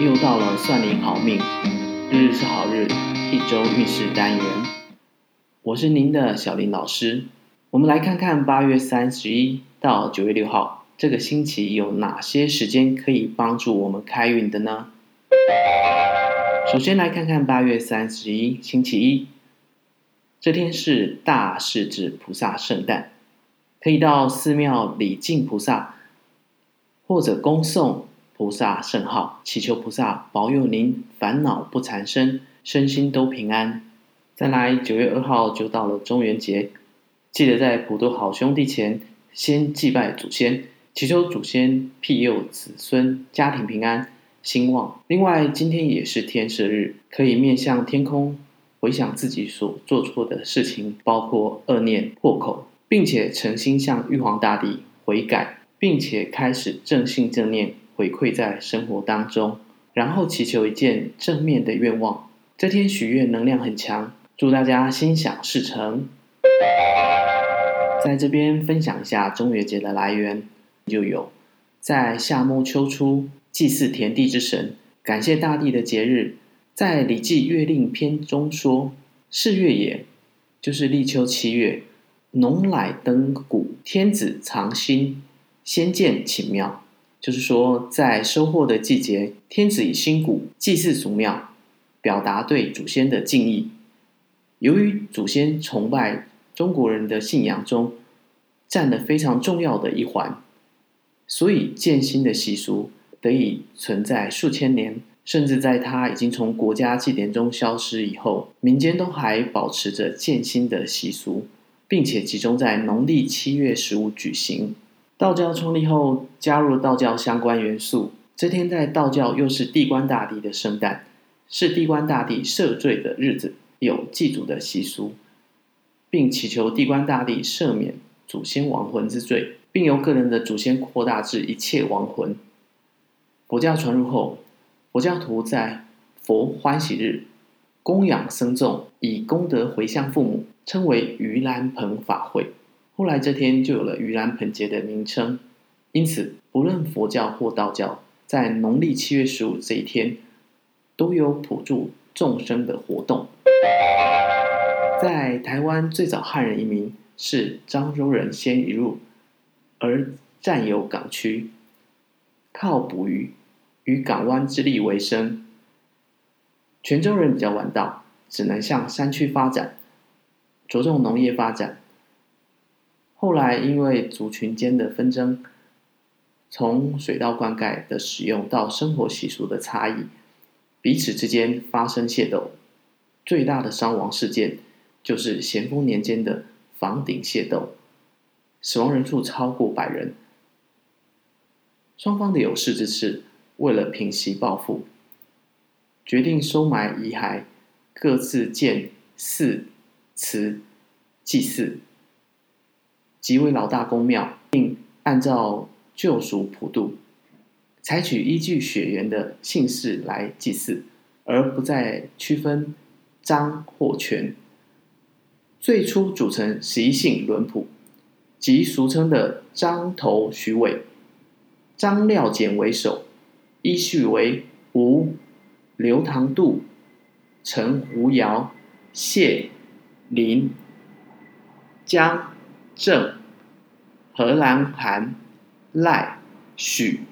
又到了算您好命，日日是好日，一周运势单元。我是您的小林老师，我们来看看八月三十一到九月六号这个星期有哪些时间可以帮助我们开运的呢？首先来看看八月三十一星期一，这天是大势至菩萨圣诞，可以到寺庙礼敬菩萨。或者恭送菩萨圣号，祈求菩萨保佑您烦恼不缠身，身心都平安。再来，九月二号就到了中元节，记得在普度好兄弟前先祭拜祖先，祈求祖先庇佑子孙，家庭平安兴旺。另外，今天也是天赦日，可以面向天空回想自己所做错的事情，包括恶念破口，并且诚心向玉皇大帝悔改。并且开始正信正念回馈在生活当中，然后祈求一件正面的愿望。这天许愿能量很强，祝大家心想事成。在这边分享一下中元节的来源，就有在夏末秋初祭祀田地之神，感谢大地的节日。在《礼记月令篇》中说：“是月也，就是立秋七月，农乃登谷，天子藏心。”先见顷庙，就是说，在收获的季节，天子以新谷祭祀祖庙，表达对祖先的敬意。由于祖先崇拜中国人的信仰中占了非常重要的一环，所以建新的习俗得以存在数千年，甚至在它已经从国家祭典中消失以后，民间都还保持着建新的习俗，并且集中在农历七月十五举行。道教创立后，加入了道教相关元素。这天在道教又是地官大帝的圣诞，是地官大帝赦罪的日子，有祭祖的习俗，并祈求地官大帝赦免祖先亡魂之罪，并由个人的祖先扩大至一切亡魂。佛教传入后，佛教徒在佛欢喜日供养僧众，以功德回向父母，称为盂兰盆法会。后来这天就有了盂兰盆节的名称，因此不论佛教或道教，在农历七月十五这一天，都有普助众生的活动。在台湾最早汉人移民是漳州人先移入，而占有港区，靠捕鱼与港湾之利为生。泉州人比较晚到，只能向山区发展，着重农业发展。后来，因为族群间的纷争，从水稻灌溉的使用到生活习俗的差异，彼此之间发生械斗。最大的伤亡事件就是咸丰年间的房顶械斗，死亡人数超过百人。双方的有识之士为了平息报复，决定收埋遗骸，各自建寺祠祭祀。即为老大公庙，并按照旧俗普渡，采取依据血缘的姓氏来祭祀，而不再区分张或权。最初组成十一姓轮谱，即俗称的张头徐尾，张廖简为首，依序为吴、刘唐杜、陈胡姚、谢林、江。郑、荷兰、韩、赖、许，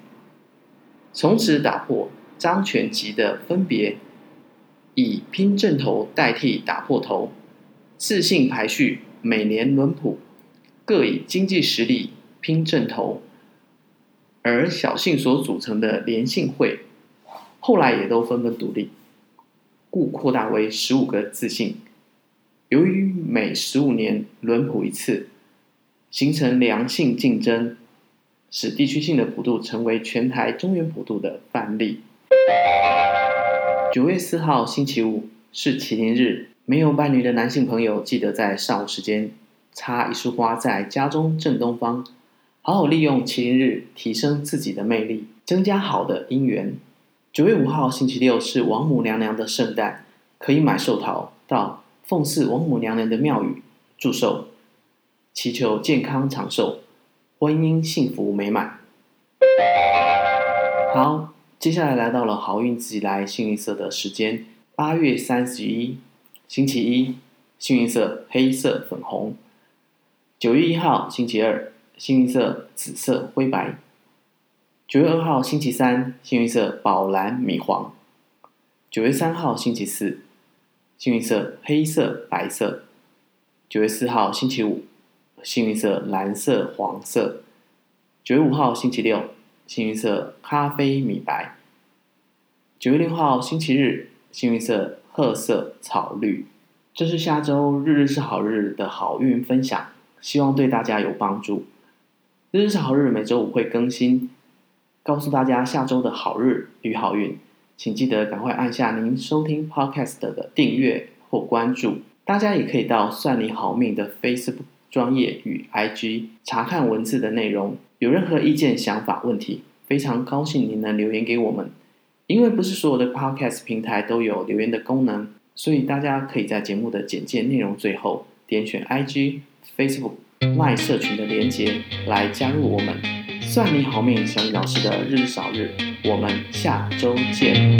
从此打破张全吉的分别，以拼正头代替打破头，次姓排序，每年轮普，各以经济实力拼正头，而小姓所组成的连姓会，后来也都纷纷独立，故扩大为十五个字姓。由于每十五年轮普一次。形成良性竞争，使地区性的普渡成为全台中原普渡的范例。九月四号星期五是麒麟日，没有伴侣的男性朋友记得在上午时间插一束花在家中正东方，好好利用麒麟日提升自己的魅力，增加好的姻缘。九月五号星期六是王母娘娘的圣诞，可以买寿桃到奉祀王母娘娘的庙宇祝寿。祈求健康长寿，婚姻幸福美满。好，接下来来到了好运自己来幸运色的时间，八月三十一，星期一，幸运色黑色、粉红；九月一号，星期二，幸运色紫色、灰白；九月二号，星期三，幸运色宝蓝、米黄；九月三号，星期四，幸运色黑色、白色；九月四号，星期五，幸运色蓝色、黄色；九月五号，星期六。幸运色咖啡米白，九月六号星期日，幸运色褐色草绿。这是下周日日是好日的好运分享，希望对大家有帮助。日日是好日每周五会更新，告诉大家下周的好日与好运，请记得赶快按下您收听 Podcast 的订阅或关注。大家也可以到算你好命的 Facebook 专业与 IG 查看文字的内容。有任何意见、想法、问题，非常高兴您能留言给我们。因为不是所有的 Podcast 平台都有留言的功能，所以大家可以在节目的简介内容最后点选 IG、Facebook、Line 社群的连结来加入我们。算你好命，小李老师的日日好日，我们下周见。